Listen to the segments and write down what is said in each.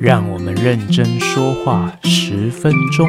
让我们认真说话十分钟。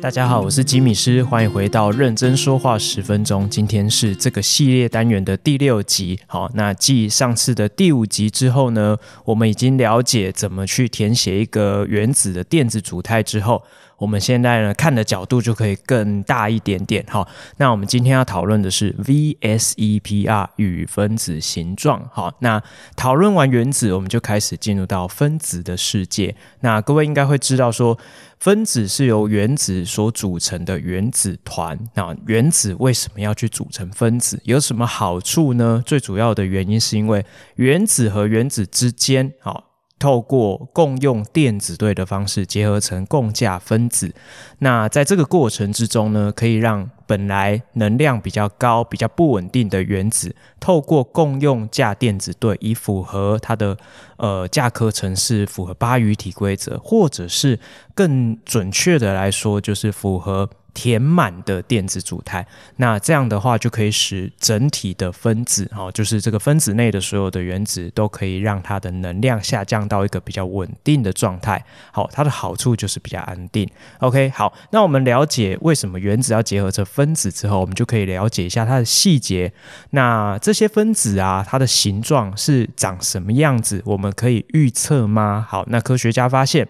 大家好，我是吉米师，欢迎回到认真说话十分钟。今天是这个系列单元的第六集。好，那继上次的第五集之后呢，我们已经了解怎么去填写一个原子的电子组态之后。我们现在呢，看的角度就可以更大一点点哈。那我们今天要讨论的是 VSEPR 与分子形状。好，那讨论完原子，我们就开始进入到分子的世界。那各位应该会知道说，分子是由原子所组成的原子团。那原子为什么要去组成分子？有什么好处呢？最主要的原因是因为原子和原子之间，好。透过共用电子对的方式结合成共价分子，那在这个过程之中呢，可以让本来能量比较高、比较不稳定的原子，透过共用价电子对，以符合它的呃价科程式，符合八隅体规则，或者是更准确的来说，就是符合。填满的电子组态，那这样的话就可以使整体的分子，哦，就是这个分子内的所有的原子，都可以让它的能量下降到一个比较稳定的状态。好，它的好处就是比较安定。OK，好，那我们了解为什么原子要结合成分子之后，我们就可以了解一下它的细节。那这些分子啊，它的形状是长什么样子？我们可以预测吗？好，那科学家发现。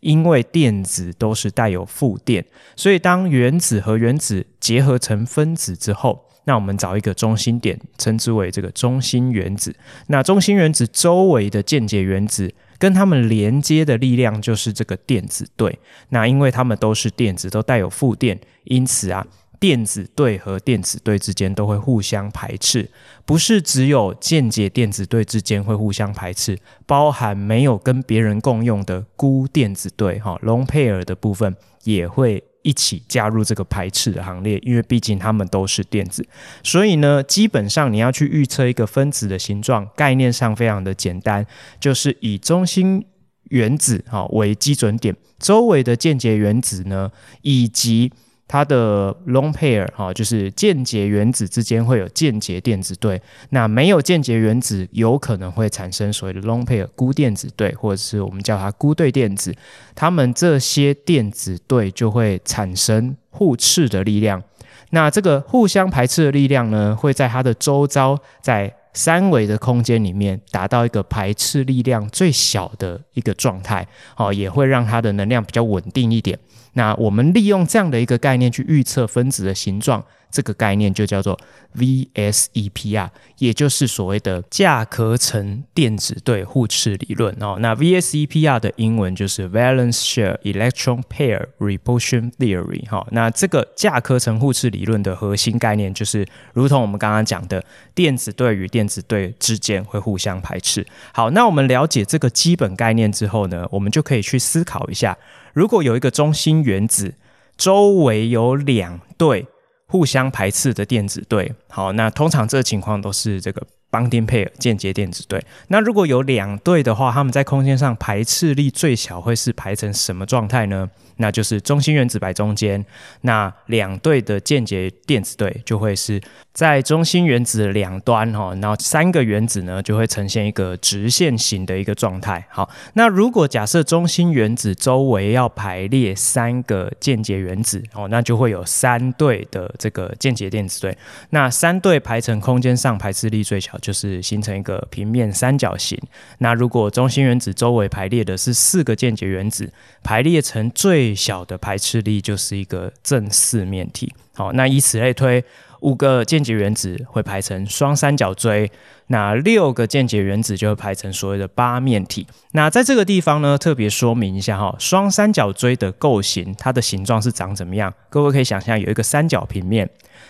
因为电子都是带有负电，所以当原子和原子结合成分子之后，那我们找一个中心点，称之为这个中心原子。那中心原子周围的间接原子跟它们连接的力量就是这个电子对。那因为它们都是电子，都带有负电，因此啊。电子对和电子对之间都会互相排斥，不是只有间接电子对之间会互相排斥，包含没有跟别人共用的孤电子对哈 lone pair 的部分也会一起加入这个排斥的行列，因为毕竟它们都是电子，所以呢，基本上你要去预测一个分子的形状，概念上非常的简单，就是以中心原子哈为基准点，周围的间接原子呢以及它的 lone pair 哈，就是间接原子之间会有间接电子对，那没有间接原子有可能会产生所谓的 lone pair 孤电子对，或者是我们叫它孤对电子，它们这些电子对就会产生互斥的力量，那这个互相排斥的力量呢，会在它的周遭在三维的空间里面达到一个排斥力量最小的一个状态，哦，也会让它的能量比较稳定一点。那我们利用这样的一个概念去预测分子的形状。这个概念就叫做 VSEPR，也就是所谓的价壳层电子对互斥理论哦。那 VSEPR 的英文就是 Valence Shell Electron Pair Repulsion Theory 哈。那这个价壳层互斥理论的核心概念就是，如同我们刚刚讲的，电子对与电子对之间会互相排斥。好，那我们了解这个基本概念之后呢，我们就可以去思考一下，如果有一个中心原子，周围有两对。互相排斥的电子对，好，那通常这个情况都是这个 bonding pair 间接电子对。那如果有两对的话，他们在空间上排斥力最小会是排成什么状态呢？那就是中心原子摆中间，那两对的间接电子对就会是在中心原子的两端哈，然后三个原子呢就会呈现一个直线型的一个状态。好，那如果假设中心原子周围要排列三个间接原子哦，那就会有三对的这个间接电子对。那三对排成空间上排斥力最小，就是形成一个平面三角形。那如果中心原子周围排列的是四个间接原子，排列成最小的排斥力就是一个正四面体。好，那以此类推，五个间接原子会排成双三角锥，那六个间接原子就会排成所谓的八面体。那在这个地方呢，特别说明一下哈，双三角锥的构型，它的形状是长怎么样？各位可以想象有一个三角平面。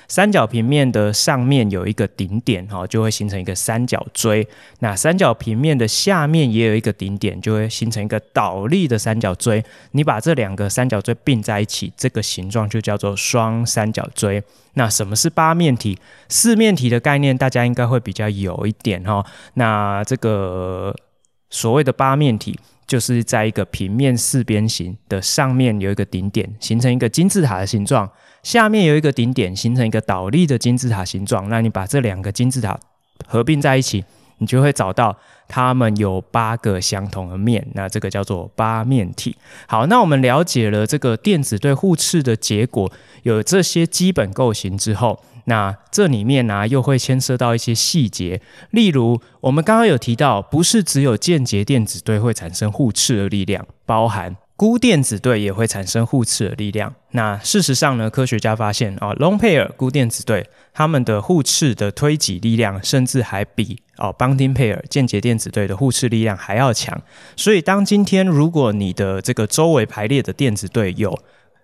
三角平面的上面有一个顶点，哈，就会形成一个三角锥。那三角平面的下面也有一个顶点，就会形成一个倒立的三角锥。你把这两个三角锥并在一起，这个形状就叫做双三角锥。那什么是八面体？四面体的概念大家应该会比较有一点哈。那这个。所谓的八面体，就是在一个平面四边形的上面有一个顶点，形成一个金字塔的形状；下面有一个顶点，形成一个倒立的金字塔形状。那你把这两个金字塔合并在一起，你就会找到它们有八个相同的面。那这个叫做八面体。好，那我们了解了这个电子对互斥的结果，有这些基本构型之后。那这里面呢、又会牵涉到一些细节，例如我们刚刚有提到，不是只有间接电子对会产生互斥的力量，包含孤电子对也会产生互斥的力量。那事实上呢，科学家发现啊，lone pair 鈷电子对它们的互斥的推挤力量，甚至还比哦 bonding pair 间接电子对的互斥力量还要强。所以，当今天如果你的这个周围排列的电子对有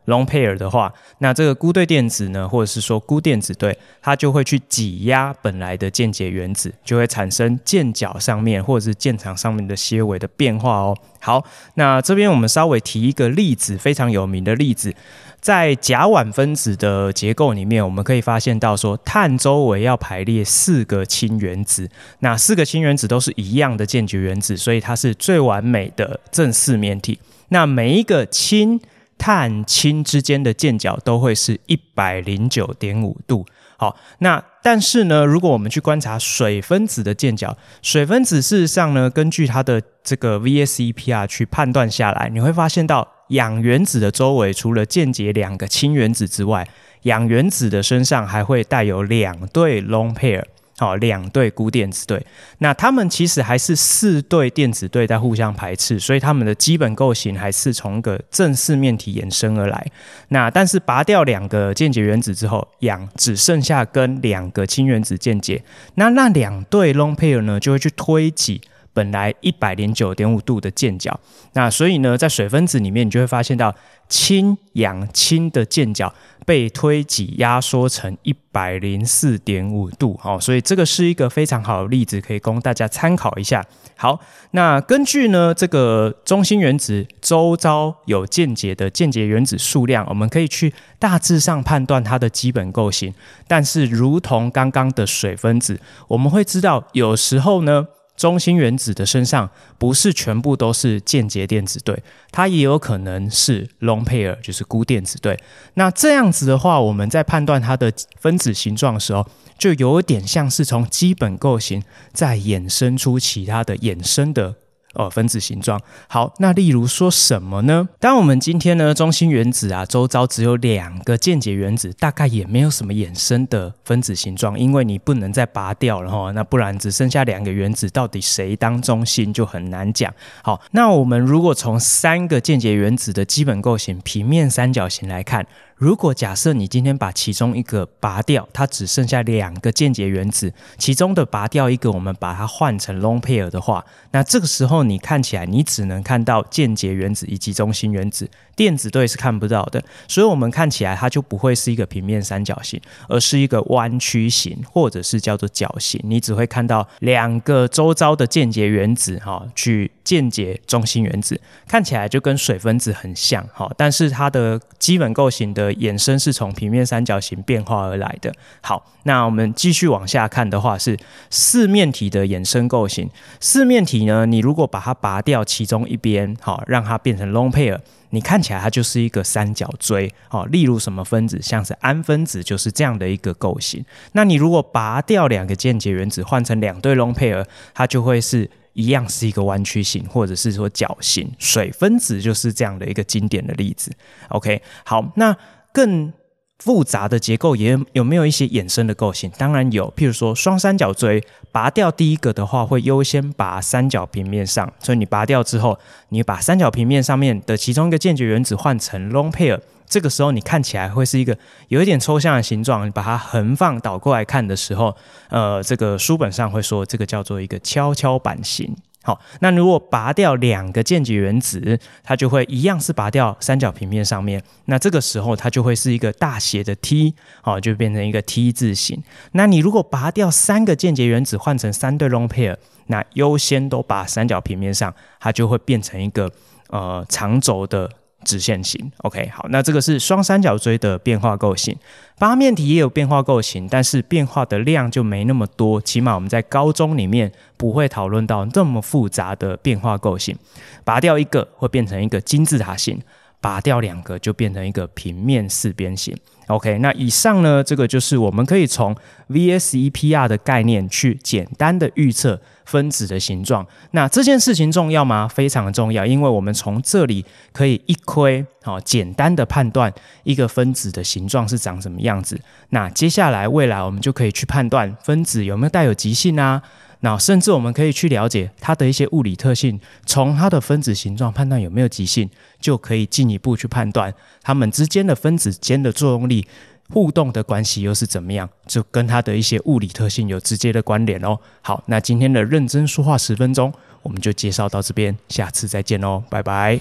Long pair 的话，那这个鈷对电子呢，或者是说鈷电子对，它就会去挤压本来的间接原子，就会产生键角上面或者是键场上面的些微的变化哦。好，那这边我们稍微提一个例子，非常有名的例子，在甲烷分子的结构里面，我们可以发现到说，碳周围要排列四个氢原子，那四个氢原子都是一样的间接原子，所以它是最完美的正四面体。那每一个氢碳氢之间的键角都会是一百零九点五度。好，那但是呢，如果我们去观察水分子的键角，水分子事实上呢，根据它的这个 VSEPR 去判断下来，你会发现到氧原子的周围除了键结两个氢原子之外，氧原子的身上还会带有两对 lone pair。好，两对孤电子对，那他们其实还是四对电子对在互相排斥，所以他们的基本构型还是从个正四面体衍生而来。那但是拔掉两个键结原子之后，氧只剩下跟两个氢原子键结，那那两对 lone pair 呢就会去推挤本来一百零九点五度的键角。那所以呢，在水分子里面，你就会发现到氢氧氢的键角。被推挤压缩成一百零四点五度，好，所以这个是一个非常好的例子，可以供大家参考一下。好，那根据呢这个中心原子周遭有间接的间接原子数量，我们可以去大致上判断它的基本构型。但是，如同刚刚的水分子，我们会知道有时候呢。中心原子的身上不是全部都是间接电子对，它也有可能是 lone pair，就是孤电子对。那这样子的话，我们在判断它的分子形状的时候，就有点像是从基本构型再衍生出其他的衍生的。哦，分子形状好。那例如说什么呢？当我们今天呢，中心原子啊，周遭只有两个间接原子，大概也没有什么衍生的分子形状，因为你不能再拔掉了哈。那不然只剩下两个原子，到底谁当中心就很难讲。好，那我们如果从三个间接原子的基本构型平面三角形来看。如果假设你今天把其中一个拔掉，它只剩下两个间接原子，其中的拔掉一个，我们把它换成 lone pair 的话，那这个时候你看起来你只能看到间接原子以及中心原子，电子对是看不到的，所以我们看起来它就不会是一个平面三角形，而是一个弯曲形或者是叫做角形，你只会看到两个周遭的间接原子哈去间接中心原子，看起来就跟水分子很像哈，但是它的基本构型的。衍生是从平面三角形变化而来的。好，那我们继续往下看的话，是四面体的衍生构型。四面体呢，你如果把它拔掉其中一边，好，让它变成 lone pair，你看起来它就是一个三角锥。好，例如什么分子，像是氨分子就是这样的一个构型。那你如果拔掉两个间接原子，换成两对 lone pair，它就会是。一样是一个弯曲形，或者是说角形。水分子就是这样的一个经典的例子。OK，好，那更复杂的结构也有没有一些衍生的构型？当然有，譬如说双三角锥，拔掉第一个的话，会优先拔三角平面上，所以你拔掉之后，你把三角平面上面的其中一个键结原子换成 lone pair。这个时候你看起来会是一个有一点抽象的形状，你把它横放倒过来看的时候，呃，这个书本上会说这个叫做一个跷跷板形。好，那如果拔掉两个间接原子，它就会一样是拔掉三角平面上面，那这个时候它就会是一个大写的 T，好，就变成一个 T 字形。那你如果拔掉三个间接原子，换成三对 long pair，那优先都拔三角平面上，它就会变成一个呃长轴的。直线型。OK，好，那这个是双三角锥的变化构型。八面体也有变化构型，但是变化的量就没那么多。起码我们在高中里面不会讨论到这么复杂的变化构型。拔掉一个会变成一个金字塔型，拔掉两个就变成一个平面四边形。OK，那以上呢，这个就是我们可以从 VSEPR 的概念去简单的预测分子的形状。那这件事情重要吗？非常重要，因为我们从这里可以一窥，好，简单的判断一个分子的形状是长什么样子。那接下来未来我们就可以去判断分子有没有带有极性啊。那甚至我们可以去了解它的一些物理特性，从它的分子形状判断有没有极性，就可以进一步去判断它们之间的分子间的作用力互动的关系又是怎么样，就跟它的一些物理特性有直接的关联哦。好，那今天的认真说话十分钟，我们就介绍到这边，下次再见哦，拜拜。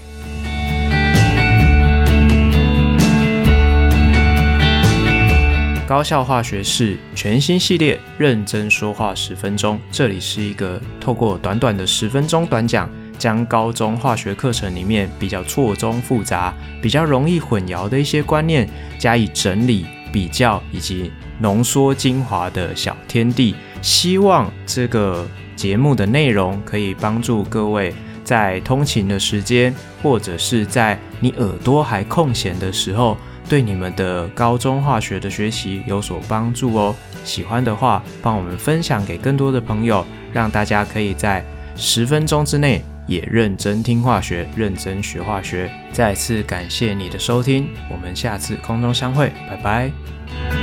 高效化学式全新系列，认真说话十分钟。这里是一个透过短短的十分钟短讲，将高中化学课程里面比较错综复杂、比较容易混淆的一些观念加以整理、比较以及浓缩精华的小天地。希望这个节目的内容可以帮助各位在通勤的时间，或者是在你耳朵还空闲的时候。对你们的高中化学的学习有所帮助哦。喜欢的话，帮我们分享给更多的朋友，让大家可以在十分钟之内也认真听化学，认真学化学。再次感谢你的收听，我们下次空中相会，拜拜。